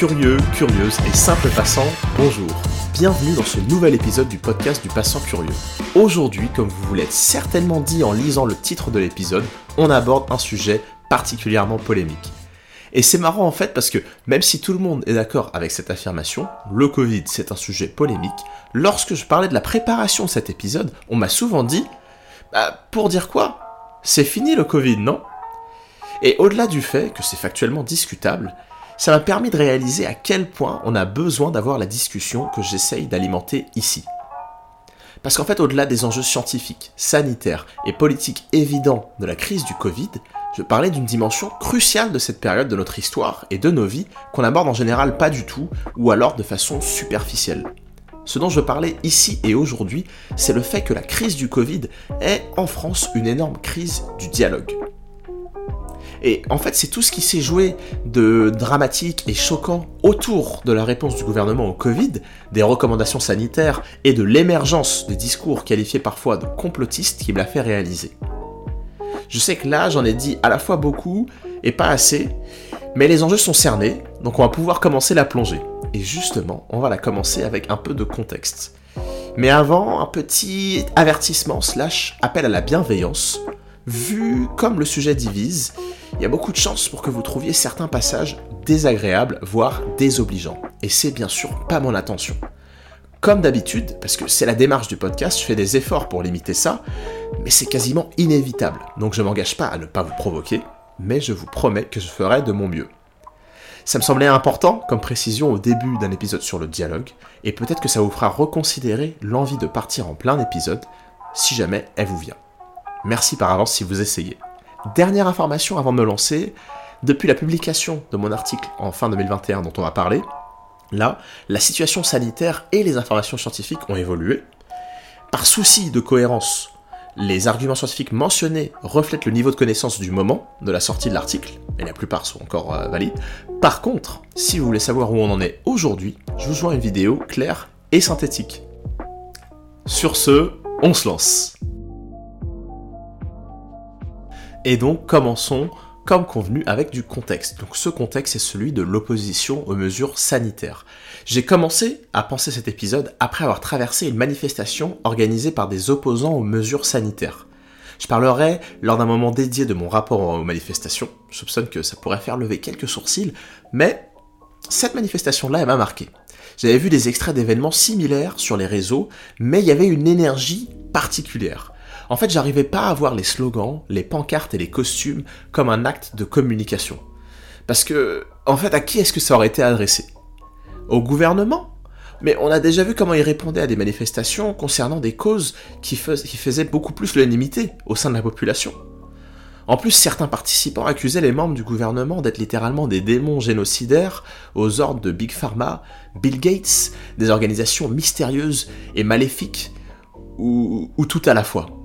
Curieux, curieuses et simples passants, bonjour. Bienvenue dans ce nouvel épisode du podcast du passant curieux. Aujourd'hui, comme vous vous l'êtes certainement dit en lisant le titre de l'épisode, on aborde un sujet particulièrement polémique. Et c'est marrant en fait parce que même si tout le monde est d'accord avec cette affirmation, le Covid c'est un sujet polémique, lorsque je parlais de la préparation de cet épisode, on m'a souvent dit bah, pour dire quoi? C'est fini le Covid, non? Et au-delà du fait que c'est factuellement discutable, ça m'a permis de réaliser à quel point on a besoin d'avoir la discussion que j'essaye d'alimenter ici. Parce qu'en fait, au-delà des enjeux scientifiques, sanitaires et politiques évidents de la crise du Covid, je parlais d'une dimension cruciale de cette période de notre histoire et de nos vies qu'on aborde en général pas du tout ou alors de façon superficielle. Ce dont je parlais ici et aujourd'hui, c'est le fait que la crise du Covid est en France une énorme crise du dialogue. Et en fait, c'est tout ce qui s'est joué de dramatique et choquant autour de la réponse du gouvernement au Covid, des recommandations sanitaires et de l'émergence des discours qualifiés parfois de complotistes qui me l'a fait réaliser. Je sais que là, j'en ai dit à la fois beaucoup et pas assez, mais les enjeux sont cernés, donc on va pouvoir commencer la plongée. Et justement, on va la commencer avec un peu de contexte. Mais avant, un petit avertissement slash appel à la bienveillance. Vu comme le sujet divise, il y a beaucoup de chances pour que vous trouviez certains passages désagréables, voire désobligeants. Et c'est bien sûr pas mon intention. Comme d'habitude, parce que c'est la démarche du podcast, je fais des efforts pour limiter ça, mais c'est quasiment inévitable. Donc je m'engage pas à ne pas vous provoquer, mais je vous promets que je ferai de mon mieux. Ça me semblait important comme précision au début d'un épisode sur le dialogue, et peut-être que ça vous fera reconsidérer l'envie de partir en plein épisode, si jamais elle vous vient. Merci par avance si vous essayez. Dernière information avant de me lancer, depuis la publication de mon article en fin 2021 dont on va parler, là, la situation sanitaire et les informations scientifiques ont évolué. Par souci de cohérence, les arguments scientifiques mentionnés reflètent le niveau de connaissance du moment de la sortie de l'article, et la plupart sont encore euh, valides. Par contre, si vous voulez savoir où on en est aujourd'hui, je vous joins une vidéo claire et synthétique. Sur ce, on se lance. Et donc commençons comme convenu avec du contexte. Donc ce contexte est celui de l'opposition aux mesures sanitaires. J'ai commencé à penser cet épisode après avoir traversé une manifestation organisée par des opposants aux mesures sanitaires. Je parlerai lors d'un moment dédié de mon rapport aux manifestations. Je soupçonne que ça pourrait faire lever quelques sourcils, mais cette manifestation-là, elle m'a marqué. J'avais vu des extraits d'événements similaires sur les réseaux, mais il y avait une énergie particulière. En fait, j'arrivais pas à voir les slogans, les pancartes et les costumes comme un acte de communication. Parce que, en fait, à qui est-ce que ça aurait été adressé? Au gouvernement? Mais on a déjà vu comment il répondait à des manifestations concernant des causes qui, faisaient beaucoup plus l'unanimité au sein de la population. En plus, certains participants accusaient les membres du gouvernement d'être littéralement des démons génocidaires aux ordres de Big Pharma, Bill Gates, des organisations mystérieuses et maléfiques, ou tout à la fois.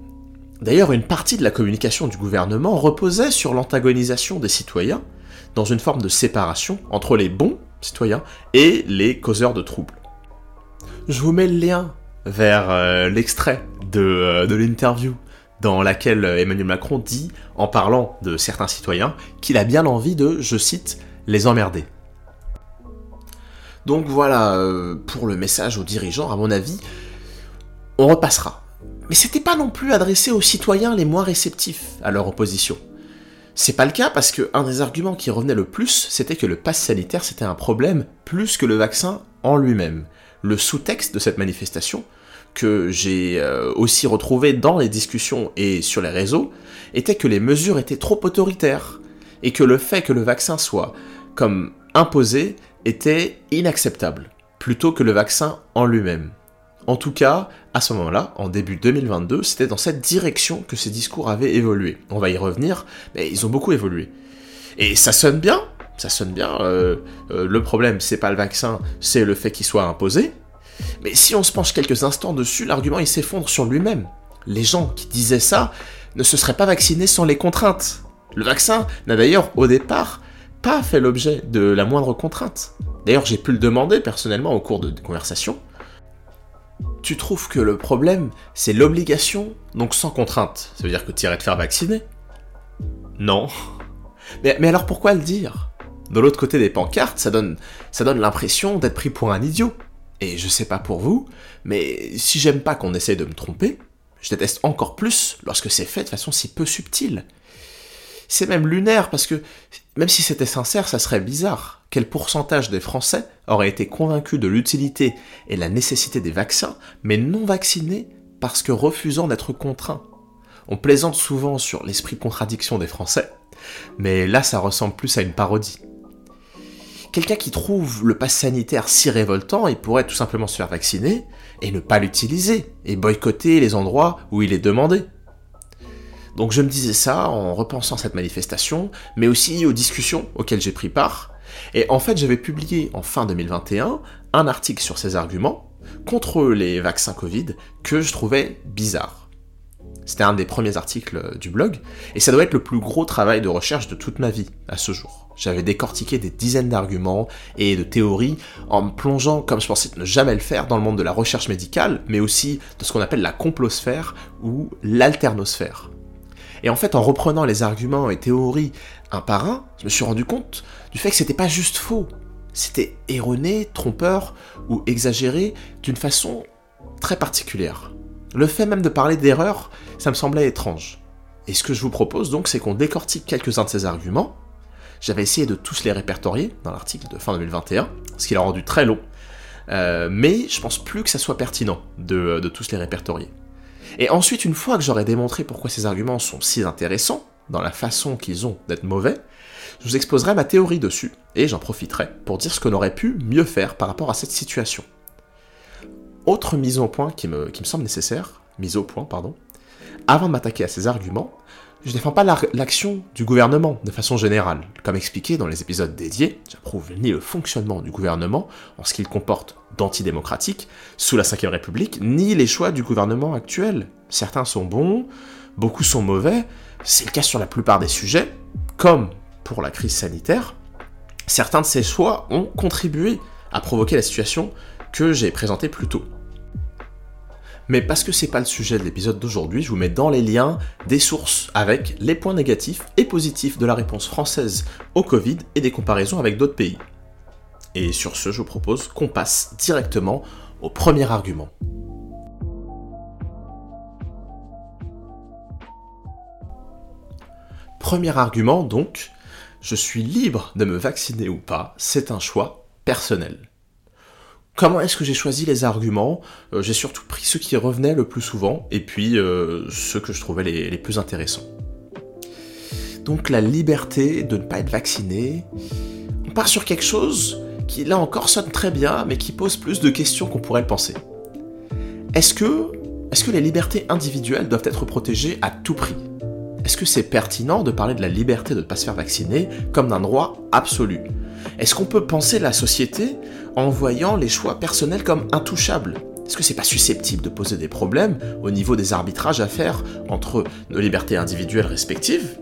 D'ailleurs, une partie de la communication du gouvernement reposait sur l'antagonisation des citoyens, dans une forme de séparation entre les bons citoyens et les causeurs de troubles. Je vous mets le lien vers euh, l'extrait de, euh, de l'interview dans laquelle Emmanuel Macron dit, en parlant de certains citoyens, qu'il a bien envie de, je cite, les emmerder. Donc voilà, euh, pour le message aux dirigeants, à mon avis, on repassera mais c'était pas non plus adressé aux citoyens les moins réceptifs à leur opposition. C'est pas le cas parce que un des arguments qui revenait le plus, c'était que le pass sanitaire c'était un problème plus que le vaccin en lui-même. Le sous-texte de cette manifestation, que j'ai euh, aussi retrouvé dans les discussions et sur les réseaux, était que les mesures étaient trop autoritaires, et que le fait que le vaccin soit comme imposé était inacceptable, plutôt que le vaccin en lui-même. En tout cas, à ce moment-là, en début 2022, c'était dans cette direction que ces discours avaient évolué. On va y revenir, mais ils ont beaucoup évolué. Et ça sonne bien, ça sonne bien. Euh, euh, le problème, c'est pas le vaccin, c'est le fait qu'il soit imposé. Mais si on se penche quelques instants dessus, l'argument il s'effondre sur lui-même. Les gens qui disaient ça ne se seraient pas vaccinés sans les contraintes. Le vaccin n'a d'ailleurs au départ pas fait l'objet de la moindre contrainte. D'ailleurs, j'ai pu le demander personnellement au cours de conversation tu trouves que le problème, c'est l'obligation, donc sans contrainte. Ça veut dire que tu irais te faire vacciner? Non. Mais, alors pourquoi le dire? De l'autre côté des pancartes, ça donne, ça donne l'impression d'être pris pour un idiot. Et je sais pas pour vous, mais si j'aime pas qu'on essaie de me tromper, je déteste encore plus lorsque c'est fait de façon si peu subtile. C'est même lunaire parce que même si c'était sincère, ça serait bizarre. Quel pourcentage des Français auraient été convaincus de l'utilité et la nécessité des vaccins, mais non vaccinés parce que refusant d'être contraints On plaisante souvent sur l'esprit contradiction des Français, mais là ça ressemble plus à une parodie. Quelqu'un qui trouve le pass sanitaire si révoltant, il pourrait tout simplement se faire vacciner et ne pas l'utiliser, et boycotter les endroits où il est demandé. Donc je me disais ça en repensant cette manifestation, mais aussi aux discussions auxquelles j'ai pris part. Et en fait, j'avais publié en fin 2021 un article sur ces arguments contre les vaccins Covid que je trouvais bizarre. C'était un des premiers articles du blog, et ça doit être le plus gros travail de recherche de toute ma vie à ce jour. J'avais décortiqué des dizaines d'arguments et de théories en me plongeant, comme je pensais ne jamais le faire, dans le monde de la recherche médicale, mais aussi de ce qu'on appelle la complosphère ou l'alternosphère. Et en fait, en reprenant les arguments et théories un par un, je me suis rendu compte du fait que c'était pas juste faux, c'était erroné, trompeur ou exagéré d'une façon très particulière. Le fait même de parler d'erreur, ça me semblait étrange. Et ce que je vous propose donc, c'est qu'on décortique quelques-uns de ces arguments. J'avais essayé de tous les répertorier dans l'article de fin 2021, ce qui l'a rendu très long, euh, mais je pense plus que ça soit pertinent de tous les répertorier. Et ensuite, une fois que j'aurai démontré pourquoi ces arguments sont si intéressants, dans la façon qu'ils ont d'être mauvais, je vous exposerai ma théorie dessus, et j'en profiterai pour dire ce qu'on aurait pu mieux faire par rapport à cette situation. Autre mise au point qui me, qui me semble nécessaire, mise au point, pardon, avant de m'attaquer à ces arguments, je ne défends pas l'action du gouvernement de façon générale. Comme expliqué dans les épisodes dédiés, j'approuve ni le fonctionnement du gouvernement en ce qu'il comporte d'antidémocratique sous la Ve République, ni les choix du gouvernement actuel. Certains sont bons, beaucoup sont mauvais, c'est le cas sur la plupart des sujets, comme pour la crise sanitaire. Certains de ces choix ont contribué à provoquer la situation que j'ai présentée plus tôt. Mais parce que c'est pas le sujet de l'épisode d'aujourd'hui, je vous mets dans les liens des sources avec les points négatifs et positifs de la réponse française au Covid et des comparaisons avec d'autres pays. Et sur ce, je vous propose qu'on passe directement au premier argument. Premier argument donc, je suis libre de me vacciner ou pas, c'est un choix personnel. Comment est-ce que j'ai choisi les arguments? Euh, J'ai surtout pris ceux qui revenaient le plus souvent, et puis euh, ceux que je trouvais les, plus intéressants. Donc la liberté de ne pas être vacciné, on part sur quelque chose qui là encore sonne très bien, mais qui pose plus de questions qu'on pourrait le penser. Est-ce que les libertés individuelles doivent être protégées à tout prix? Est-ce que c'est pertinent de parler de la liberté de ne pas se faire vacciner comme d'un droit absolu? Est-ce qu'on peut penser la société en voyant les choix personnels comme intouchables? Est-ce que c'est pas susceptible de poser des problèmes au niveau des arbitrages à faire entre nos libertés individuelles respectives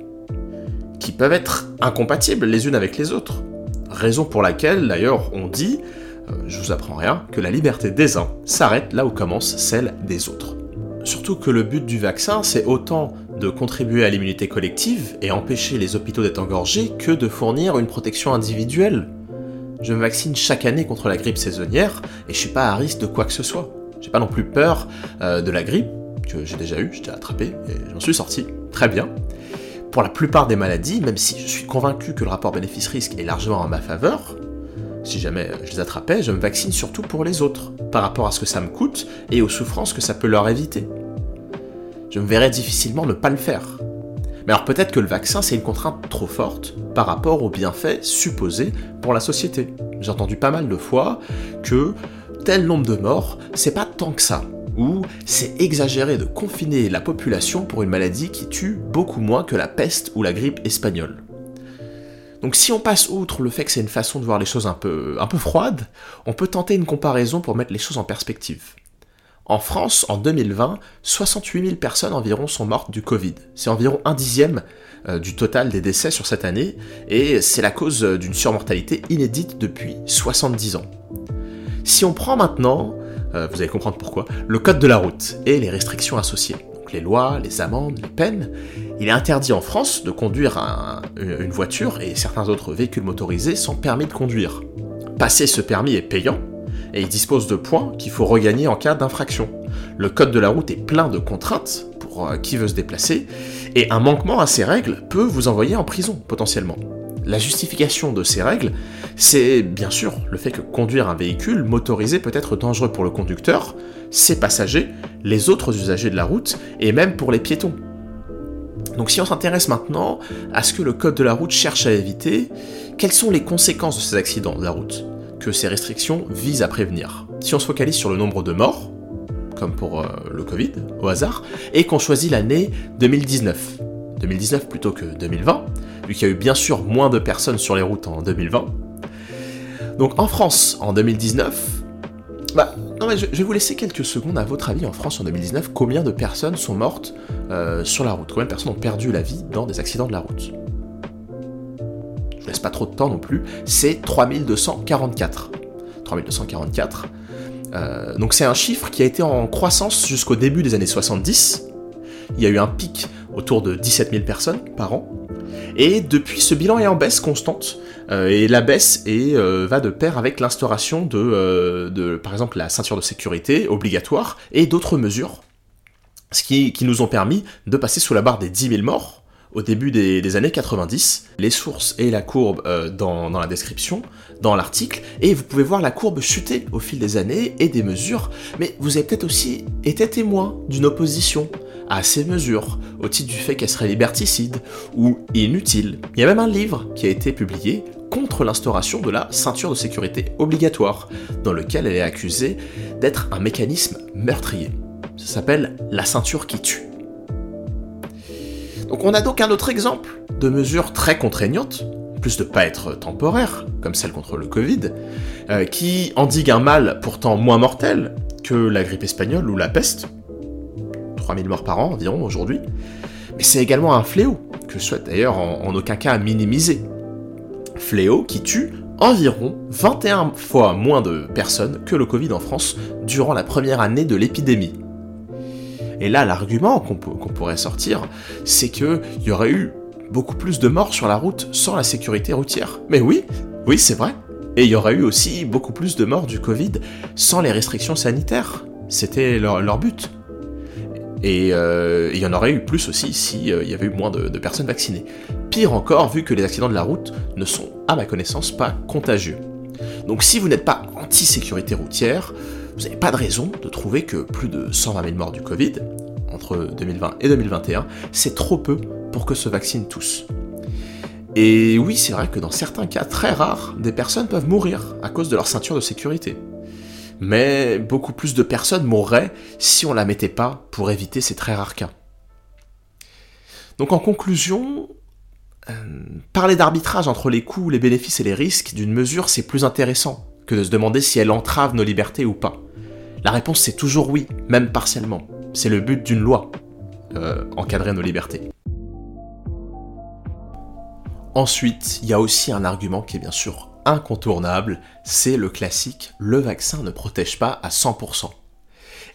qui peuvent être incompatibles les unes avec les autres? Raison pour laquelle, d'ailleurs, on dit, euh, je vous apprends rien, que la liberté des uns s'arrête là où commence celle des autres. Surtout que le but du vaccin, c'est autant de contribuer à l'immunité collective et empêcher les hôpitaux d'être engorgés que de fournir une protection individuelle. Je me vaccine chaque année contre la grippe saisonnière et je suis pas à risque de quoi que ce soit. J'ai pas non plus peur euh, de la grippe que j'ai déjà eu, j'ai attrapé et j'en suis sorti. Très bien. Pour la plupart des maladies, même si je suis convaincu que le rapport bénéfice-risque est largement en ma faveur, si jamais je les attrapais, je me vaccine surtout pour les autres, par rapport à ce que ça me coûte et aux souffrances que ça peut leur éviter je me verrais difficilement ne pas le faire. Mais alors peut-être que le vaccin c'est une contrainte trop forte par rapport aux bienfaits supposés pour la société. J'ai entendu pas mal de fois que tel nombre de morts, c'est pas tant que ça, ou c'est exagéré de confiner la population pour une maladie qui tue beaucoup moins que la peste ou la grippe espagnole. Donc si on passe outre le fait que c'est une façon de voir les choses un peu, un peu froide, on peut tenter une comparaison pour mettre les choses en perspective. En France, en 2020, 68 000 personnes environ sont mortes du Covid. C'est environ un dixième euh, du total des décès sur cette année, et c'est la cause euh, d'une surmortalité inédite depuis 70 ans. Si on prend maintenant, euh, vous allez comprendre pourquoi, le code de la route et les restrictions associées, donc les lois, les amendes, les peines, Il est interdit en France de conduire une voiture et certains autres véhicules motorisés sans permis de conduire. Passer ce permis est payant et il dispose de points qu'il faut regagner en cas d'infraction. Le code de la route est plein de contraintes pour euh, qui veut se déplacer et un manquement à ces règles peut vous envoyer en prison potentiellement. La justification de ces règles, c'est bien sûr le fait que conduire un véhicule motorisé peut être dangereux pour le conducteur, ses passagers, les autres usagers de la route et même pour les piétons. Donc si on s'intéresse maintenant à ce que le code de la route cherche à éviter, quelles sont les conséquences de ces accidents de la route? Que ces restrictions visent à prévenir. Si on se focalise sur le nombre de morts, comme pour euh, le Covid, au hasard, et qu'on choisit l'année 2019, 2019 plutôt que 2020, vu qu'il y a eu bien sûr moins de personnes sur les routes en 2020. Donc en France, en 2019, bah, non mais je, vais vous laisser quelques secondes à votre avis en France en 2019, combien de personnes sont mortes euh, sur la route? Combien de personnes ont perdu la vie dans des accidents de la route? Pas trop de temps non plus, c'est 3244. 3244. Euh, donc c'est un chiffre qui a été en croissance jusqu'au début des années 70. Il y a eu un pic autour de 17 000 personnes par an. Et depuis, ce bilan est en baisse constante. Euh, et la baisse euh, va de pair avec l'instauration de, de, par exemple, la ceinture de sécurité obligatoire et d'autres mesures, ce qui, qui, nous ont permis de passer sous la barre des 10 000 morts au début des, années 90. Les sources et la courbe euh, dans, la description, dans l'article, et vous pouvez voir la courbe chuter au fil des années et des mesures, mais vous avez peut-être aussi été témoin d'une opposition à ces mesures, au titre du fait qu'elles seraient liberticides ou inutiles. Il y a même un livre qui a été publié contre l'instauration de la ceinture de sécurité obligatoire, dans lequel elle est accusée d'être un mécanisme meurtrier. Ça s'appelle la ceinture qui tue. Donc on a donc un autre exemple de mesures très contraignantes, plus de pas être temporaires, comme celle contre le Covid, euh, qui endiguent un mal pourtant moins mortel que la grippe espagnole ou la peste, 3000 morts par an environ aujourd'hui, mais c'est également un fléau, que je souhaite d'ailleurs en, aucun cas minimiser. Fléau qui tue environ 21 fois moins de personnes que le Covid en France durant la première année de l'épidémie. Et là, l'argument qu'on pourrait sortir, c'est qu'il y aurait eu beaucoup plus de morts sur la route sans la sécurité routière. Mais oui, oui, c'est vrai. Et il y aurait eu aussi beaucoup plus de morts du Covid sans les restrictions sanitaires. C'était leur, but. Et euh, il y en aurait eu plus aussi s'il euh, y avait eu moins de, de, personnes vaccinées. Pire encore, vu que les accidents de la route ne sont, à ma connaissance, pas contagieux. Donc si vous n'êtes pas anti-sécurité routière, vous n'avez pas de raison de trouver que plus de 120 000 morts du Covid, entre 2020 et 2021, c'est trop peu pour que se vaccinent tous. Et oui, c'est vrai que dans certains cas très rares, des personnes peuvent mourir à cause de leur ceinture de sécurité. Mais beaucoup plus de personnes mourraient si on la mettait pas pour éviter ces très rares cas. Donc en conclusion, euh, parler d'arbitrage entre les coûts, les bénéfices et les risques d'une mesure, c'est plus intéressant que de se demander si elle entrave nos libertés ou pas. La réponse c'est toujours oui, même partiellement. C'est le but d'une loi, euh, encadrer nos libertés. Ensuite, il y a aussi un argument qui est bien sûr incontournable, c'est le classique le vaccin ne protège pas à 100%.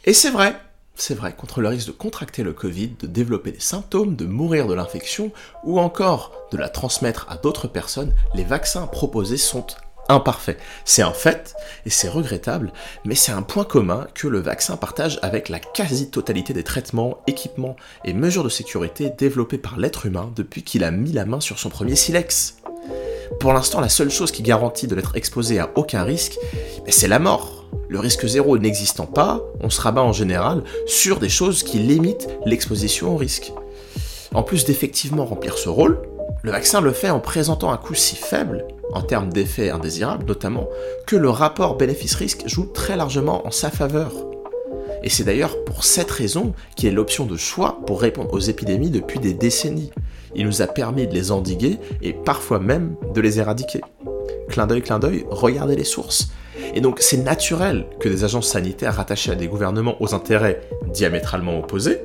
Et c'est vrai, c'est vrai, contre le risque de contracter le Covid, de développer des symptômes, de mourir de l'infection, ou encore de la transmettre à d'autres personnes, les vaccins proposés sont imparfait. C'est un fait, et c'est regrettable, mais c'est un point commun que le vaccin partage avec la quasi-totalité des traitements, équipements et mesures de sécurité développés par l'être humain depuis qu'il a mis la main sur son premier silex. Pour l'instant, la seule chose qui garantit de n'être exposé à aucun risque, c'est la mort. Le risque zéro n'existant pas, on se rabat en général sur des choses qui limitent l'exposition au risque. En plus d'effectivement remplir ce rôle, le vaccin le fait en présentant un coût si faible en termes d'effets indésirables notamment, que le rapport bénéfice-risque joue très largement en sa faveur. Et c'est d'ailleurs pour cette raison qu'il est l'option de choix pour répondre aux épidémies depuis des décennies. Il nous a permis de les endiguer et parfois même de les éradiquer. Clin d'œil, clin d'œil, regardez les sources. Et donc c'est naturel que des agences sanitaires rattachées à des gouvernements aux intérêts diamétralement opposés,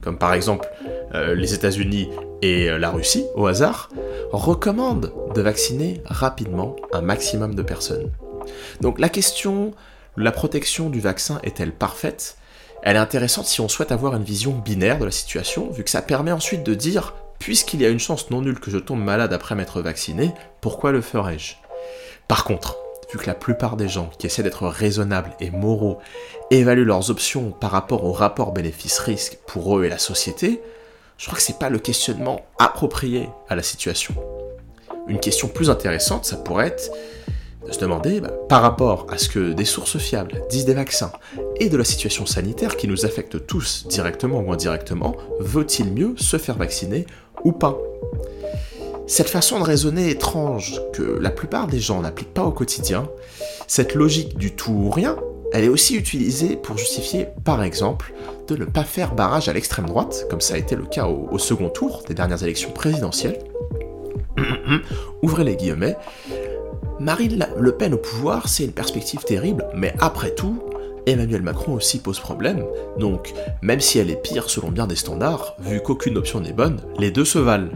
comme par exemple euh, les États-Unis et euh, la Russie, au hasard, recommandent de vacciner rapidement un maximum de personnes. Donc la question, la protection du vaccin est-elle parfaite? Elle est intéressante si on souhaite avoir une vision binaire de la situation, vu que ça permet ensuite de dire, puisqu'il y a une chance non nulle que je tombe malade après m'être vacciné, pourquoi le ferais-je Par contre, vu que la plupart des gens qui essaient d'être raisonnables et moraux évaluent leurs options par rapport au rapport bénéfice-risque pour eux et la société, je crois que c'est pas le questionnement approprié à la situation. Une question plus intéressante, ça pourrait être de se demander, bah, par rapport à ce que des sources fiables disent des vaccins et de la situation sanitaire qui nous affecte tous directement ou indirectement, vaut-il mieux se faire vacciner ou pas? Cette façon de raisonner étrange que la plupart des gens n'appliquent pas au quotidien, cette logique du tout ou rien, elle est aussi utilisée pour justifier, par exemple, de ne pas faire barrage à l'extrême droite, comme ça a été le cas au, second tour des dernières élections présidentielles. Ouvrez les guillemets, Marine Le Pen au pouvoir, c'est une perspective terrible, mais après tout, Emmanuel Macron aussi pose problème, donc même si elle est pire selon bien des standards, vu qu'aucune option n'est bonne, les deux se valent.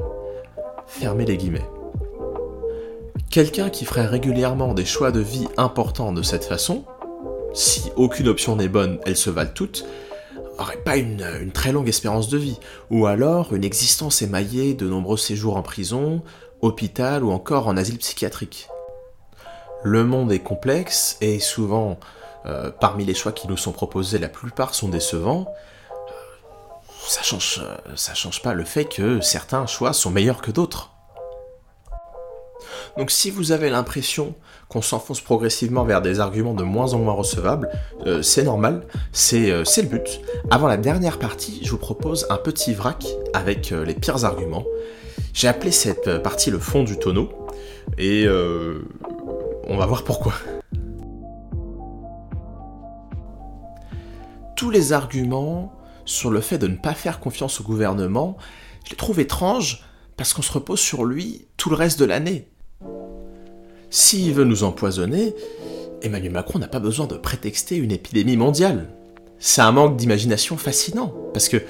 Fermez les guillemets. Quelqu'un qui ferait régulièrement des choix de vie importants de cette façon, si aucune option n'est bonne, elles se valent toutes, aurait pas une, très longue espérance de vie, ou alors une existence émaillée de nombreux séjours en prison, hôpital ou encore en asile psychiatrique le monde est complexe et souvent, euh, parmi les choix qui nous sont proposés, la plupart sont décevants. Euh, ça change, euh, ça change pas le fait que certains choix sont meilleurs que d'autres. Donc si vous avez l'impression qu'on s'enfonce progressivement vers des arguments de moins en moins recevables, c'est normal, c'est le but. Avant la dernière partie, je vous propose un petit vrac avec les pires arguments. J'ai appelé cette partie le fond du tonneau, et on va voir pourquoi. Tous les arguments sur le fait de ne pas faire confiance au gouvernement, je les trouve étranges parce qu'on se repose sur lui tout le reste de l'année. S'il veut nous empoisonner, Emmanuel Macron n'a pas besoin de prétexter une épidémie mondiale. C'est un manque d'imagination fascinant, parce que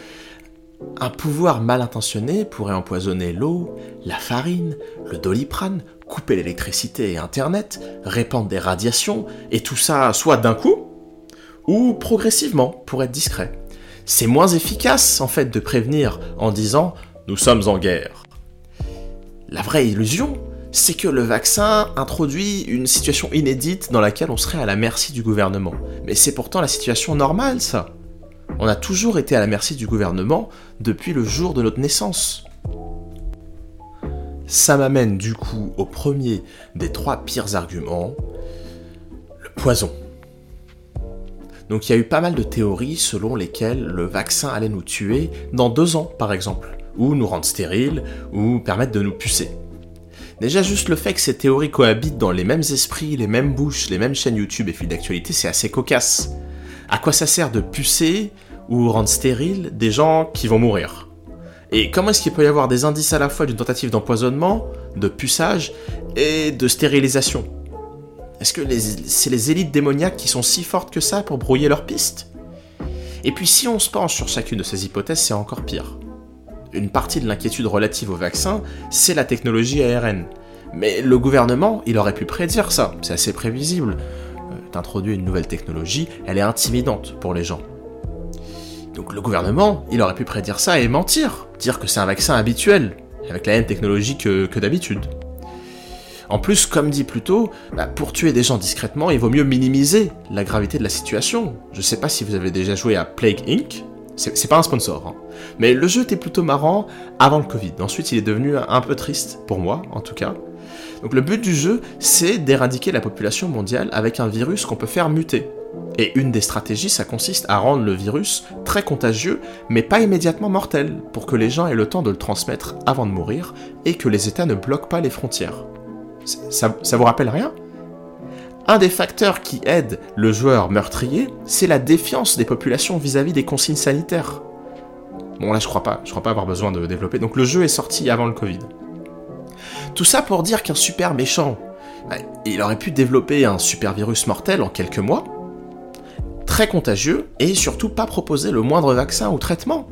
un pouvoir mal intentionné pourrait empoisonner l'eau, la farine, le doliprane couper l'électricité et Internet, répandre des radiations, et tout ça soit d'un coup, ou progressivement pour être discret. C'est moins efficace en fait de prévenir en disant nous sommes en guerre. La vraie illusion, c'est que le vaccin introduit une situation inédite dans laquelle on serait à la merci du gouvernement. Mais c'est pourtant la situation normale, ça. On a toujours été à la merci du gouvernement depuis le jour de notre naissance. Ça m'amène du coup au premier des trois pires arguments, le poison. Donc il y a eu pas mal de théories selon lesquelles le vaccin allait nous tuer dans deux ans par exemple, ou nous rendre stériles, ou permettre de nous pucer. Déjà juste le fait que ces théories cohabitent dans les mêmes esprits, les mêmes bouches, les mêmes chaînes YouTube et fils d'actualité, c'est assez cocasse. À quoi ça sert de pucer ou rendre stériles des gens qui vont mourir? Et comment est-ce qu'il peut y avoir des indices à la fois d'une tentative d'empoisonnement, de puçage et de stérilisation? Est-ce que c'est les élites démoniaques qui sont si fortes que ça pour brouiller leurs pistes? Et puis si on se penche sur chacune de ces hypothèses, c'est encore pire. Une partie de l'inquiétude relative au vaccin, c'est la technologie ARN. Mais le gouvernement, il aurait pu prédire ça, c'est assez prévisible. Euh, une nouvelle technologie, elle est intimidante pour les gens. Donc le gouvernement, il aurait pu prédire ça et mentir, dire que c'est un vaccin habituel, avec la même technologie que, d'habitude. En plus, comme dit plus tôt, bah, pour tuer des gens discrètement, il vaut mieux minimiser la gravité de la situation. Je sais pas si vous avez déjà joué à Plague Inc. C'est pas un sponsor, hein. mais le jeu était plutôt marrant avant le Covid. Ensuite, il est devenu un peu triste, pour moi en tout cas. Donc le but du jeu, c'est d'éradiquer la population mondiale avec un virus qu'on peut faire muter. Et une des stratégies, ça consiste à rendre le virus très contagieux, mais pas immédiatement mortel, pour que les gens aient le temps de le transmettre avant de mourir, et que les États ne bloquent pas les frontières. Ça, vous rappelle rien? Un des facteurs qui aide le joueur meurtrier, c'est la défiance des populations vis-à-vis des consignes sanitaires. Bon là je crois pas, je crois pas avoir besoin de développer. Donc le jeu est sorti avant le Covid. Tout ça pour dire qu'un super méchant, bah, il aurait pu développer un super virus mortel en quelques mois, très contagieux et surtout pas proposer le moindre vaccin ou traitement.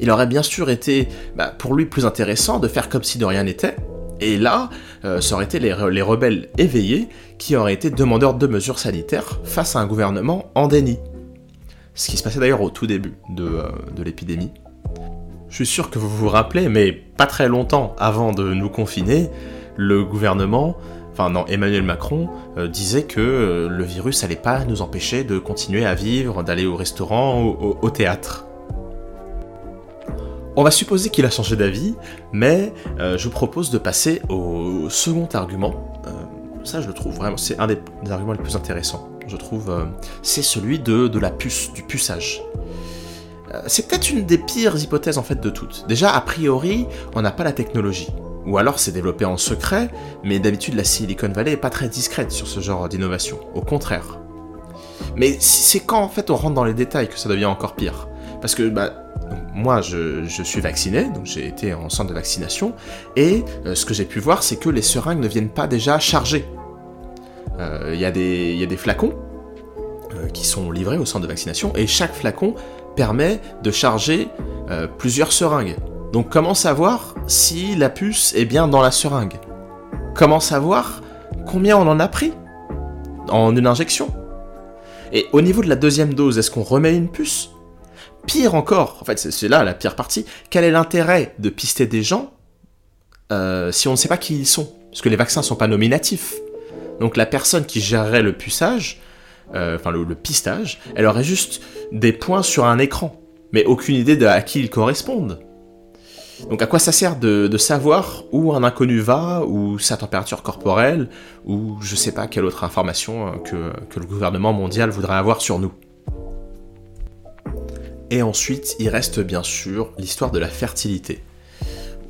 Il aurait bien sûr été bah, pour lui plus intéressant de faire comme si de rien n'était, et là, euh, ça aurait été les, les, rebelles éveillés qui auraient été demandeurs de mesures sanitaires face à un gouvernement en déni. ce qui se passait d'ailleurs au tout début de, euh, de l'épidémie. Je suis sûr que vous vous rappelez, mais pas très longtemps avant de nous confiner, le gouvernement, enfin non, Emmanuel Macron euh, disait que euh, le virus allait pas nous empêcher de continuer à vivre, d'aller au restaurant, au, au théâtre. On va supposer qu'il a changé d'avis, mais euh, je vous propose de passer au second argument. Ça, je le trouve vraiment, c'est un des, arguments les plus intéressants. Je trouve, euh, c'est celui de, de la puce, du puçage. Euh, c'est peut-être une des pires hypothèses en fait de toutes. Déjà, a priori, on n'a pas la technologie. Ou alors c'est développé en secret, mais d'habitude la Silicon Valley est pas très discrète sur ce genre d'innovation. Au contraire. Mais c'est quand en fait on rentre dans les détails que ça devient encore pire. Parce que bah, moi je, je, suis vacciné, donc j'ai été en centre de vaccination, et euh, ce que j'ai pu voir c'est que les seringues ne viennent pas déjà chargées. Il euh, y, y, a des flacons euh, qui sont livrés au centre de vaccination, et chaque flacon permet de charger euh, plusieurs seringues. Donc comment savoir si la puce est bien dans la seringue? Comment savoir combien on en a pris en une injection? Et au niveau de la deuxième dose, est-ce qu'on remet une puce? Pire encore, en fait c'est là la pire partie, quel est l'intérêt de pister des gens si on ne sait pas qui ils sont? Parce que les vaccins sont pas nominatifs. Donc la personne qui gérerait le euh, enfin le, pistage, elle aurait juste des points sur un écran, mais aucune idée de à qui ils correspondent. Donc à quoi ça sert de, savoir où un inconnu va, ou sa température corporelle, ou je sais pas quelle autre information que, que le gouvernement mondial voudrait avoir sur nous? Et ensuite, il reste bien sûr l'histoire de la fertilité,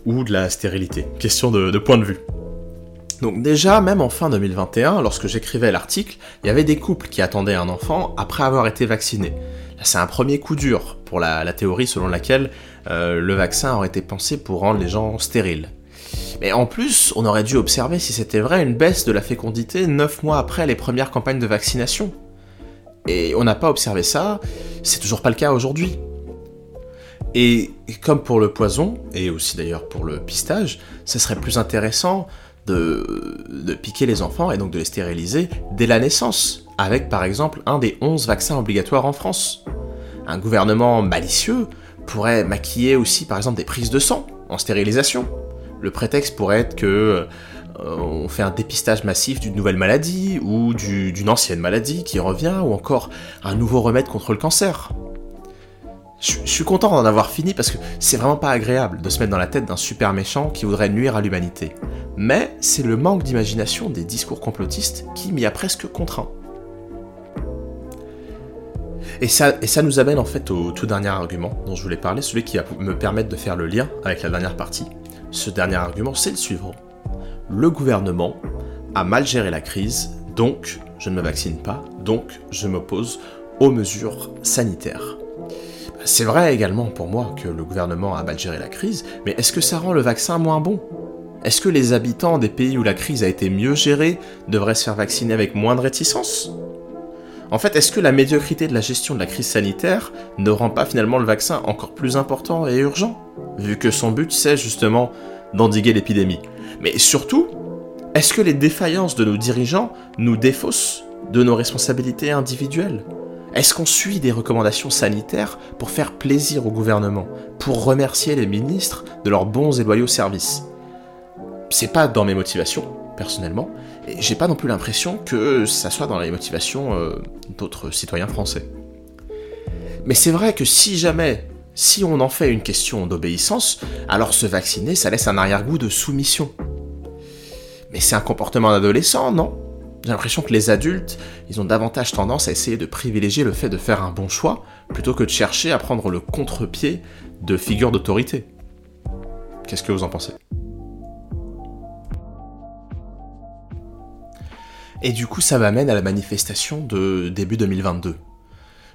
ou de la stérilité, question de point de vue. Donc déjà, même en fin 2021, lorsque j'écrivais l'article, il y avait des couples qui attendaient un enfant après avoir été vaccinés. C'est un premier coup dur pour la, la théorie selon laquelle euh, le vaccin aurait été pensé pour rendre les gens stériles. Mais en plus, on aurait dû observer, si c'était vrai, une baisse de la fécondité 9 mois après les premières campagnes de vaccination. Et on n'a pas observé ça, c'est toujours pas le cas aujourd'hui. Et comme pour le poison, et aussi d'ailleurs pour le pistage, ce serait plus intéressant de, piquer les enfants et donc de les stériliser dès la naissance, avec par exemple un des 11 vaccins obligatoires en France. Un gouvernement malicieux pourrait maquiller aussi par exemple des prises de sang en stérilisation. Le prétexte pourrait être que euh, on fait un dépistage massif d'une nouvelle maladie ou d'une ancienne maladie qui revient ou encore un nouveau remède contre le cancer. Je, suis content d'en avoir fini parce que c'est vraiment pas agréable de se mettre dans la tête d'un super méchant qui voudrait nuire à l'humanité. Mais c'est le manque d'imagination des discours complotistes qui m'y a presque contraint. Et ça, et ça nous amène en fait au tout dernier argument dont je voulais parler, celui qui va me permettre de faire le lien avec la dernière partie. Ce dernier argument, c'est le suivant. Le gouvernement a mal géré la crise, donc je ne me vaccine pas, donc je m'oppose aux mesures sanitaires. C'est vrai également pour moi que le gouvernement a mal géré la crise, mais est-ce que ça rend le vaccin moins bon? Est-ce que les habitants des pays où la crise a été mieux gérée devraient se faire vacciner avec moins de réticence? En fait, est-ce que la médiocrité de la gestion de la crise sanitaire ne rend pas finalement le vaccin encore plus important et urgent Vu que son but, c'est justement d'endiguer l'épidémie? Mais surtout, est-ce que les défaillances de nos dirigeants nous défaussent de nos responsabilités individuelles? Est-ce qu'on suit des recommandations sanitaires pour faire plaisir au gouvernement, pour remercier les ministres de leurs bons et loyaux services? C'est pas dans mes motivations, personnellement, et j'ai pas non plus l'impression que ça soit dans les motivations euh, d'autres citoyens français. Mais c'est vrai que si jamais, si on en fait une question d'obéissance, alors se vacciner, ça laisse un arrière-goût de soumission. Mais c'est un comportement d'adolescent, non? J'ai l'impression que les adultes, ils ont davantage tendance à essayer de privilégier le fait de faire un bon choix, plutôt que de chercher à prendre le contre-pied de figures d'autorité. Qu'est-ce que vous en pensez? Et du coup, ça m'amène à la manifestation de début 2022.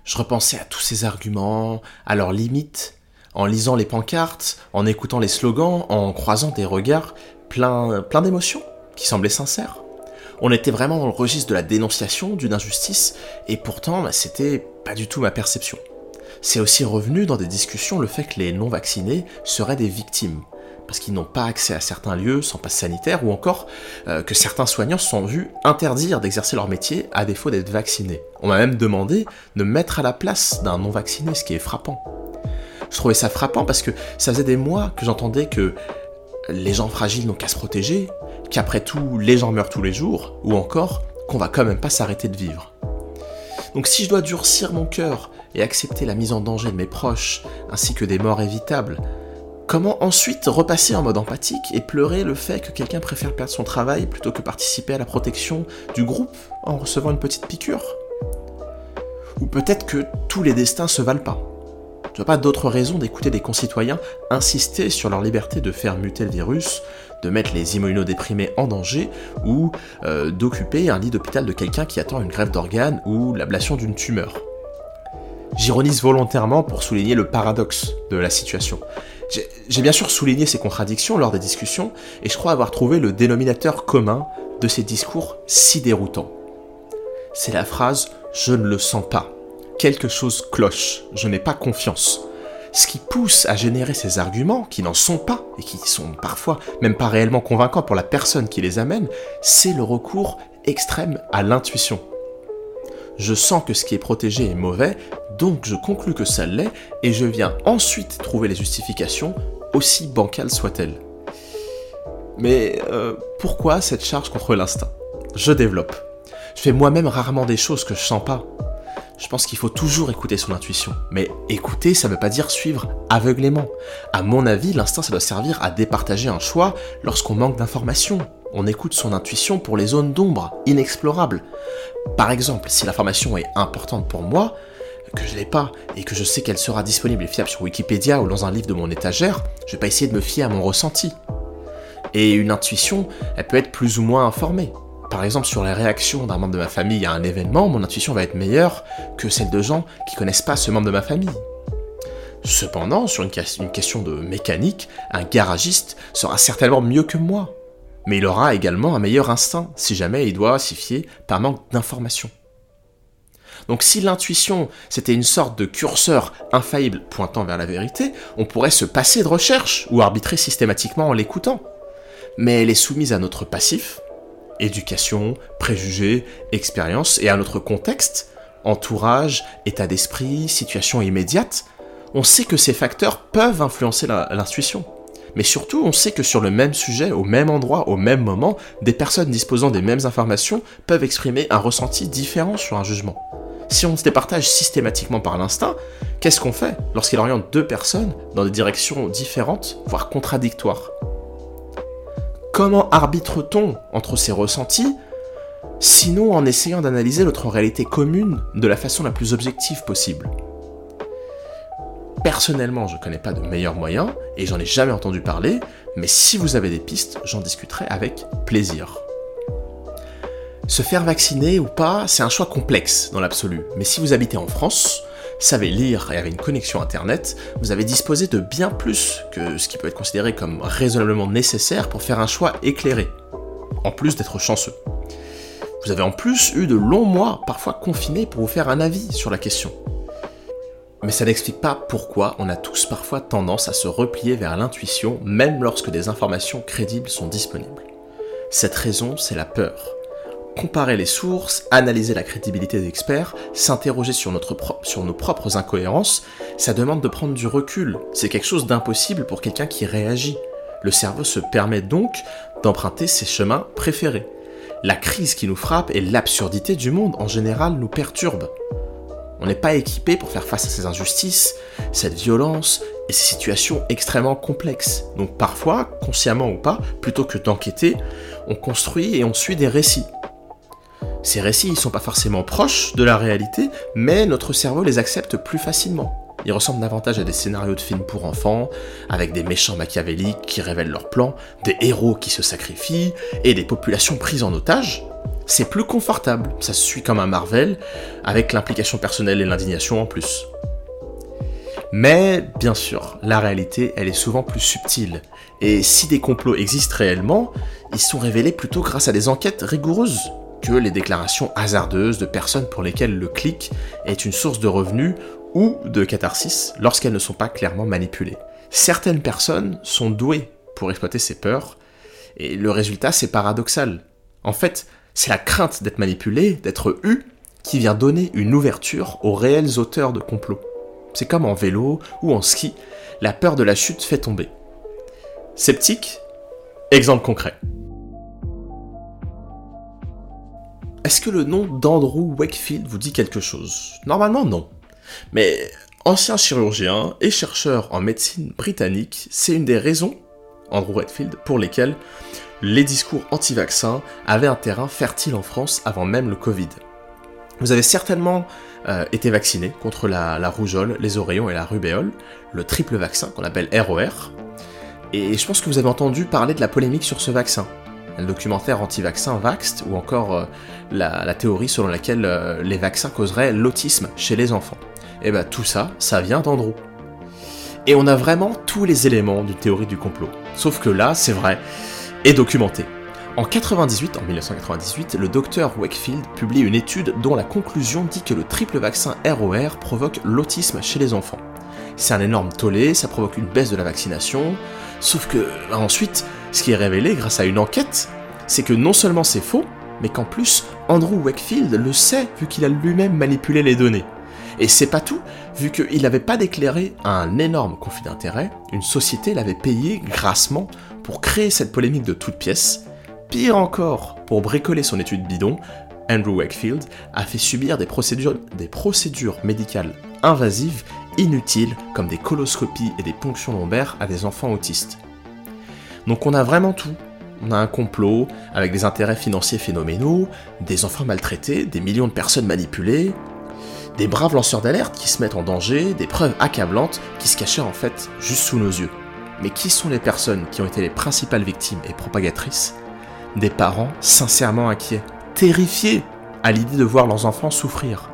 Je repensais à tous ces arguments, à leurs limites, en lisant les pancartes, en écoutant les slogans, en croisant des regards pleins plein d'émotions, qui semblaient sincères. On était vraiment dans le registre de la dénonciation d'une injustice, et pourtant, bah, c'était pas du tout ma perception. C'est aussi revenu dans des discussions le fait que les non-vaccinés seraient des victimes, parce qu'ils n'ont pas accès à certains lieux sans passe sanitaire, ou encore euh, que certains soignants se sont vus interdire d'exercer leur métier à défaut d'être vaccinés. On m'a même demandé de mettre à la place d'un non vacciné, ce qui est frappant. Je trouvais ça frappant parce que ça faisait des mois que j'entendais que les gens fragiles n'ont qu'à se protéger, qu'après tout les gens meurent tous les jours, ou encore qu'on va quand même pas s'arrêter de vivre. Donc si je dois durcir mon cœur et accepter la mise en danger de mes proches, ainsi que des morts évitables, comment ensuite repasser en mode empathique et pleurer le fait que quelqu'un préfère perdre son travail plutôt que participer à la protection du groupe en recevant une petite piqûre? Ou peut-être que tous les destins se valent pas? Je vois pas d'autre raison d'écouter des concitoyens insister sur leur liberté de faire muter le virus, de mettre les immunodéprimés en danger ou euh, d'occuper un lit d'hôpital de quelqu'un qui attend une grève d'organes ou l'ablation d'une tumeur. J'ironise volontairement pour souligner le paradoxe de la situation. J'ai bien sûr souligné ces contradictions lors des discussions et je crois avoir trouvé le dénominateur commun de ces discours si déroutants. C'est la phrase ⁇ Je ne le sens pas ⁇ quelque chose cloche, je n'ai pas confiance. Ce qui pousse à générer ces arguments, qui n'en sont pas, et qui sont parfois même pas réellement convaincants pour la personne qui les amène, c'est le recours extrême à l'intuition. Je sens que ce qui est protégé est mauvais, donc je conclus que ça l'est, et je viens ensuite trouver les justifications, aussi bancales soient-elles. Mais euh, pourquoi cette charge contre l'instinct? Je développe. Je fais moi-même rarement des choses que je sens pas, je pense qu'il faut toujours écouter son intuition. Mais écouter, ça ne veut pas dire suivre aveuglément. À mon avis, l'instinct, ça doit servir à départager un choix lorsqu'on manque d'informations. On écoute son intuition pour les zones d'ombre, inexplorables. Par exemple, si l'information est importante pour moi, que je l'ai pas, et que je sais qu'elle sera disponible et fiable sur Wikipédia ou dans un livre de mon étagère, je vais pas essayer de me fier à mon ressenti. Et une intuition, elle peut être plus ou moins informée par exemple, sur les réactions d'un membre de ma famille à un événement, mon intuition va être meilleure que celle de gens qui connaissent pas ce membre de ma famille. Cependant, sur une, question de mécanique, un garagiste sera certainement mieux que moi. Mais il aura également un meilleur instinct si jamais il doit s'y fier par manque d'informations. Donc si l'intuition, c'était une sorte de curseur infaillible pointant vers la vérité, on pourrait se passer de recherche ou arbitrer systématiquement en l'écoutant. Mais elle est soumise à notre passif, éducation, préjugés, expérience, et à notre contexte, entourage, état d'esprit, situation immédiate, on sait que ces facteurs peuvent influencer l'intuition. Mais surtout, on sait que sur le même sujet, au même endroit, au même moment, des personnes disposant des mêmes informations peuvent exprimer un ressenti différent sur un jugement. Si on se départage systématiquement par l'instinct, qu'est-ce qu'on fait lorsqu'il oriente deux personnes dans des directions différentes, voire contradictoires? Comment arbitre-t-on entre ces ressentis Sinon en essayant d'analyser notre réalité commune de la façon la plus objective possible? Personnellement, je ne connais pas de meilleur moyen et j'en ai jamais entendu parler, mais si vous avez des pistes, j'en discuterai avec plaisir. Se faire vacciner ou pas, c'est un choix complexe dans l'absolu, mais si vous habitez en France, savez lire et avez une connexion Internet, vous avez disposé de bien plus que ce qui peut être considéré comme raisonnablement nécessaire pour faire un choix éclairé, en plus d'être chanceux. Vous avez en plus eu de longs mois, parfois confinés, pour vous faire un avis sur la question. Mais ça n'explique pas pourquoi on a tous parfois tendance à se replier vers l'intuition, même lorsque des informations crédibles sont disponibles. Cette raison, c'est la peur comparer les sources, analyser la crédibilité des experts, s'interroger sur, sur nos propres incohérences, ça demande de prendre du recul. C'est quelque chose d'impossible pour quelqu'un qui réagit. Le cerveau se permet donc d'emprunter ses chemins préférés. La crise qui nous frappe et l'absurdité du monde en général nous perturbent. On n'est pas équipé pour faire face à ces injustices, cette violence et ces situations extrêmement complexes. Donc parfois, consciemment ou pas, plutôt que d'enquêter, on construit et on suit des récits. Ces récits ne sont pas forcément proches de la réalité, mais notre cerveau les accepte plus facilement. Ils ressemblent davantage à des scénarios de films pour enfants, avec des méchants machiavéliques qui révèlent leurs plans, des héros qui se sacrifient, et des populations prises en otage. C'est plus confortable, ça se suit comme un Marvel, avec l'implication personnelle et l'indignation en plus. Mais, bien sûr, la réalité, elle est souvent plus subtile. Et si des complots existent réellement, ils sont révélés plutôt grâce à des enquêtes rigoureuses, que les déclarations hasardeuses de personnes pour lesquelles le clic est une source de revenus ou de catharsis lorsqu'elles ne sont pas clairement manipulées. Certaines personnes sont douées pour exploiter ses peurs. Et le résultat, c'est paradoxal. En fait, c'est la crainte d'être manipulé, d'être eu, qui vient donner une ouverture aux réels auteurs de complots. C'est comme en vélo ou en ski, la peur de la chute fait tomber. Sceptique Exemple concret. Est-ce que le nom d'Andrew Wakefield vous dit quelque chose? Normalement non. Mais ancien chirurgien et chercheur en médecine britannique, c'est une des raisons, Andrew Wakefield, pour lesquelles les discours anti-vaccins avaient un terrain fertile en France avant même le Covid. Vous avez certainement euh, été vacciné contre la, la, rougeole, les oreillons et la rubéole, le triple vaccin qu'on appelle ROR. Et je pense que vous avez entendu parler de la polémique sur ce vaccin. Le documentaire anti-vaccin Vaxed, ou encore euh, la, théorie selon laquelle euh, les vaccins causeraient l'autisme chez les enfants. Et bah tout ça, ça vient d'Andrew. Et on a vraiment tous les éléments d'une théorie du complot. Sauf que là, c'est vrai, et documenté. En 98, en 1998, le docteur Wakefield publie une étude dont la conclusion dit que le triple vaccin ROR provoque l'autisme chez les enfants. C'est un énorme tollé, ça provoque une baisse de la vaccination, sauf que ensuite, ce qui est révélé grâce à une enquête, c'est que non seulement c'est faux, mais qu'en plus, Andrew Wakefield le sait vu qu'il a lui-même manipulé les données. Et c'est pas tout, vu qu'il n'avait pas déclaré un énorme conflit d'intérêts, une société l'avait payé grassement pour créer cette polémique de toutes pièces. Pire encore, pour bricoler son étude bidon, Andrew Wakefield a fait subir des procédures, des procédures médicales invasives, inutiles, comme des coloscopies et des ponctions lombaires à des enfants autistes. Donc on a vraiment tout. On a un complot avec des intérêts financiers phénoménaux, des enfants maltraités, des millions de personnes manipulées, des braves lanceurs d'alerte qui se mettent en danger, des preuves accablantes qui se cachaient en fait juste sous nos yeux. Mais qui sont les personnes qui ont été les principales victimes et propagatrices? Des parents sincèrement inquiets, terrifiés à l'idée de voir leurs enfants souffrir.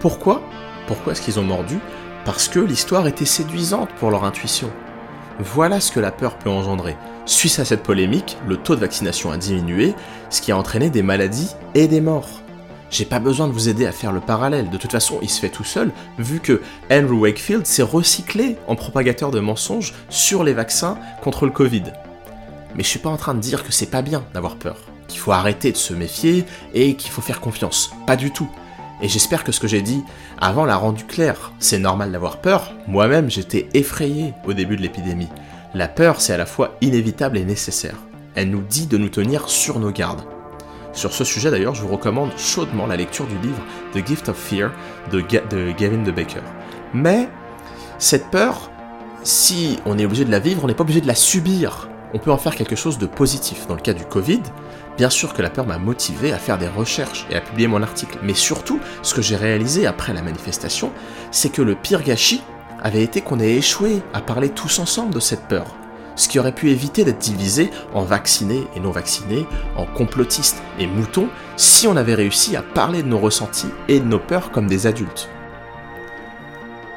Pourquoi? Pourquoi est-ce qu'ils ont mordu? Parce que l'histoire était séduisante pour leur intuition. Voilà ce que la peur peut engendrer. Suite à cette polémique, le taux de vaccination a diminué, ce qui a entraîné des maladies et des morts. J'ai pas besoin de vous aider à faire le parallèle, de toute façon il se fait tout seul, vu que Andrew Wakefield s'est recyclé en propagateur de mensonges sur les vaccins contre le Covid. Mais je suis pas en train de dire que c'est pas bien d'avoir peur, qu'il faut arrêter de se méfier et qu'il faut faire confiance. Pas du tout. Et j'espère que ce que j'ai dit avant l'a rendu clair. C'est normal d'avoir peur. Moi-même, j'étais effrayé au début de l'épidémie. La peur, c'est à la fois inévitable et nécessaire. Elle nous dit de nous tenir sur nos gardes. Sur ce sujet d'ailleurs, je vous recommande chaudement la lecture du livre The Gift of Fear de, Gavin de Baker. Mais cette peur, si on est obligé de la vivre, on n'est pas obligé de la subir. On peut en faire quelque chose de positif. Dans le cas du Covid, bien sûr que la peur m'a motivé à faire des recherches et à publier mon article. Mais surtout, ce que j'ai réalisé après la manifestation, c'est que le pire gâchis avait été qu'on ait échoué à parler tous ensemble de cette peur ce qui aurait pu éviter d'être divisé en vaccinés et non vaccinés, en complotistes et moutons, si on avait réussi à parler de nos ressentis et de nos peurs comme des adultes.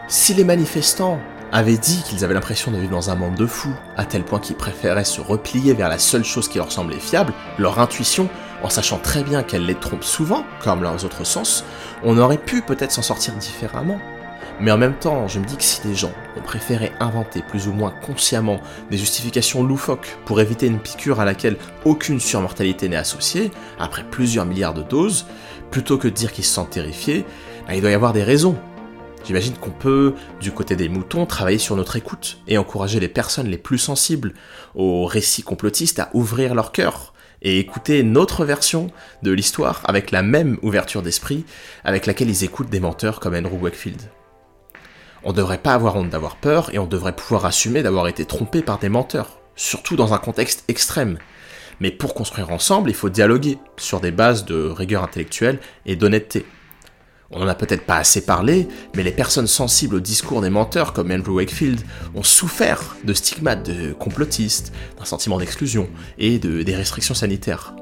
Si les manifestants avaient dit qu'ils avaient l'impression de vivre dans un monde de fous, à tel point qu'ils préféraient se replier vers la seule chose qui leur semblait fiable, leur intuition, en sachant très bien qu'elle les trompe souvent, comme leurs autres sens, on aurait pu peut-être s'en sortir différemment. Mais en même temps, je me dis que si des gens ont préféré inventer plus ou moins consciemment des justifications loufoques pour éviter une piqûre à laquelle aucune surmortalité n'est associée, après plusieurs milliards de doses, plutôt que de dire qu'ils se sentent terrifiés, bah, il doit y avoir des raisons. J'imagine qu'on peut, du côté des moutons, travailler sur notre écoute et encourager les personnes les plus sensibles aux récits complotistes à ouvrir leur cœur et écouter notre version de l'histoire avec la même ouverture d'esprit avec laquelle ils écoutent des menteurs comme Andrew Wakefield. On devrait pas avoir honte d'avoir peur et on devrait pouvoir assumer d'avoir été trompé par des menteurs, surtout dans un contexte extrême. Mais pour construire ensemble, il faut dialoguer sur des bases de rigueur intellectuelle et d'honnêteté. On n'en a peut-être pas assez parlé, mais les personnes sensibles au discours des menteurs comme Andrew Wakefield ont souffert de stigmates de complotistes, d'un sentiment d'exclusion et de, des restrictions sanitaires.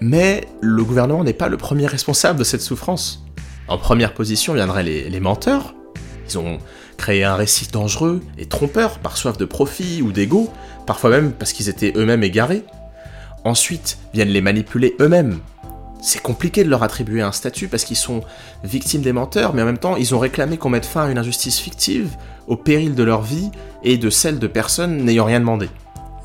Mais le gouvernement n'est pas le premier responsable de cette souffrance. En première position viendraient les, menteurs, ils ont créé un récit dangereux et trompeur par soif de profit ou d'ego, parfois même parce qu'ils étaient eux-mêmes égarés. Ensuite viennent les manipuler eux-mêmes. C'est compliqué de leur attribuer un statut parce qu'ils sont victimes des menteurs, mais en même temps, ils ont réclamé qu'on mette fin à une injustice fictive, au péril de leur vie et de celle de personnes n'ayant rien demandé.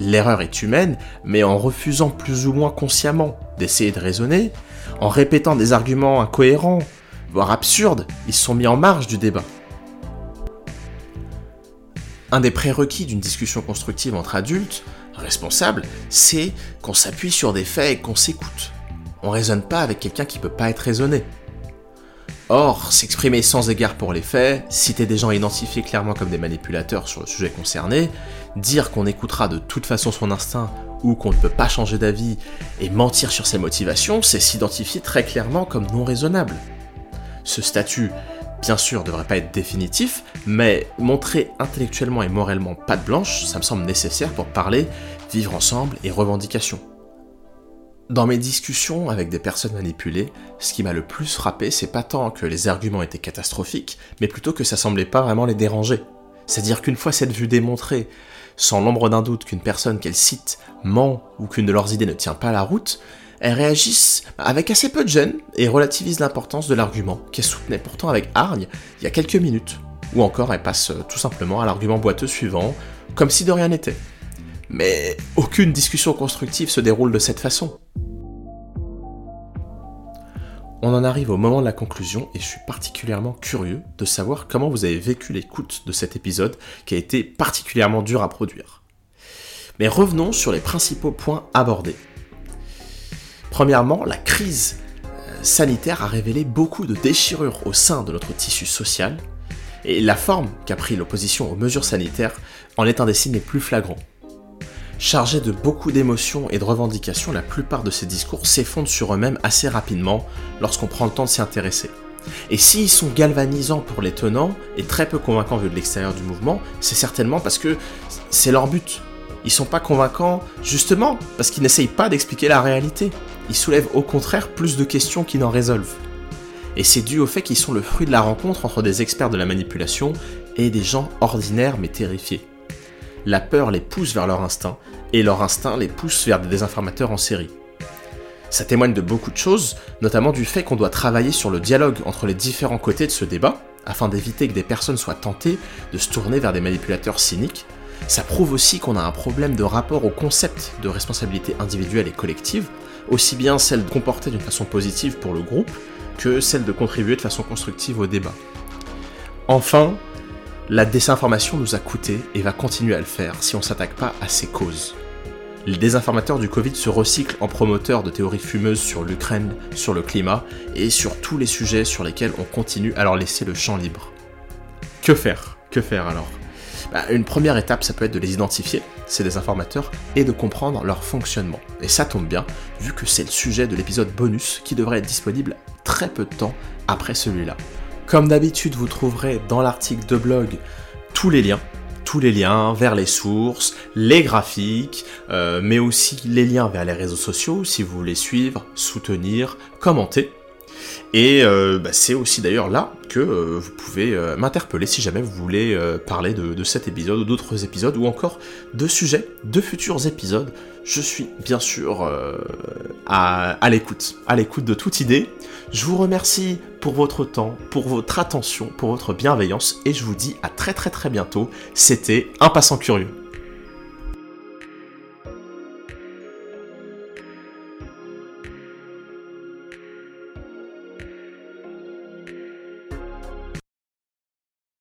L'erreur est humaine, mais en refusant plus ou moins consciemment d'essayer de raisonner, en répétant des arguments incohérents, voire absurdes, ils sont mis en marge du débat. Un des prérequis d'une discussion constructive entre adultes, responsables, c'est qu'on s'appuie sur des faits et qu'on s'écoute. On raisonne pas avec quelqu'un qui peut pas être raisonné. Or, s'exprimer sans égard pour les faits, citer des gens identifiés clairement comme des manipulateurs sur le sujet concerné, dire qu'on écoutera de toute façon son instinct ou qu'on ne peut pas changer d'avis et mentir sur ses motivations, c'est s'identifier très clairement comme non raisonnable. Ce statut, bien sûr, devrait pas être définitif, mais montrer intellectuellement et moralement patte blanche, ça me semble nécessaire pour parler, vivre ensemble et revendication. Dans mes discussions avec des personnes manipulées, ce qui m'a le plus frappé, c'est pas tant que les arguments étaient catastrophiques, mais plutôt que ça semblait pas vraiment les déranger. C'est-à-dire qu'une fois cette vue démontrée, sans l'ombre d'un doute qu'une personne qu'elles citent ment ou qu'une de leurs idées ne tient pas la route, elles réagissent avec assez peu de gêne et relativisent l'importance de l'argument qu'elles soutenaient pourtant avec hargne il y a quelques minutes. Ou encore elles passent tout simplement à l'argument boiteux suivant, comme si de rien n'était. Mais aucune discussion constructive se déroule de cette façon. On en arrive au moment de la conclusion et je suis particulièrement curieux de savoir comment vous avez vécu l'écoute de cet épisode qui a été particulièrement dur à produire. Mais revenons sur les principaux points abordés. Premièrement, la crise euh, sanitaire a révélé beaucoup de déchirures au sein de notre tissu social et la forme qu'a pris l'opposition aux mesures sanitaires en est un des signes les plus flagrants. Chargés de beaucoup d'émotions et de revendications, la plupart de ces discours s'effondrent sur eux-mêmes assez rapidement lorsqu'on prend le temps de s'y intéresser. Et s'ils sont galvanisants pour les tenants et très peu convaincants vu de l'extérieur du mouvement, c'est certainement parce que c'est leur but. Ils sont pas convaincants justement parce qu'ils n'essayent pas d'expliquer la réalité. Ils soulèvent au contraire plus de questions qu'ils n'en résolvent. Et c'est dû au fait qu'ils sont le fruit de la rencontre entre des experts de la manipulation et des gens ordinaires mais terrifiés la peur les pousse vers leur instinct, et leur instinct les pousse vers des désinformateurs en série. Ça témoigne de beaucoup de choses, notamment du fait qu'on doit travailler sur le dialogue entre les différents côtés de ce débat, afin d'éviter que des personnes soient tentées de se tourner vers des manipulateurs cyniques. Ça prouve aussi qu'on a un problème de rapport au concept de responsabilité individuelle et collective, aussi bien celle de comporter d'une façon positive pour le groupe que celle de contribuer de façon constructive au débat. Enfin, la désinformation nous a coûté et va continuer à le faire si on s'attaque pas à ses causes. Les désinformateurs du Covid se recyclent en promoteurs de théories fumeuses sur l'Ukraine, sur le climat et sur tous les sujets sur lesquels on continue à leur laisser le champ libre. Que faire? Que faire alors? Bah, Une première étape, ça peut être de les identifier, ces désinformateurs, et de comprendre leur fonctionnement. Et ça tombe bien, vu que c'est le sujet de l'épisode bonus qui devrait être disponible très peu de temps après celui-là. Comme d'habitude, vous trouverez dans l'article de blog tous les liens, tous les liens vers les sources, les graphiques, euh, mais aussi les liens vers les réseaux sociaux si vous voulez suivre, soutenir, commenter. Et euh, bah, c'est aussi d'ailleurs là que euh, vous pouvez m'interpeller si jamais vous voulez parler de, cet épisode ou d'autres épisodes ou encore de sujets de futurs épisodes. Je suis bien sûr à, à l'écoute, à l'écoute de toute idée. Je vous remercie pour votre temps, pour votre attention, pour votre bienveillance et je vous dis à très très très bientôt. C'était Un passant curieux.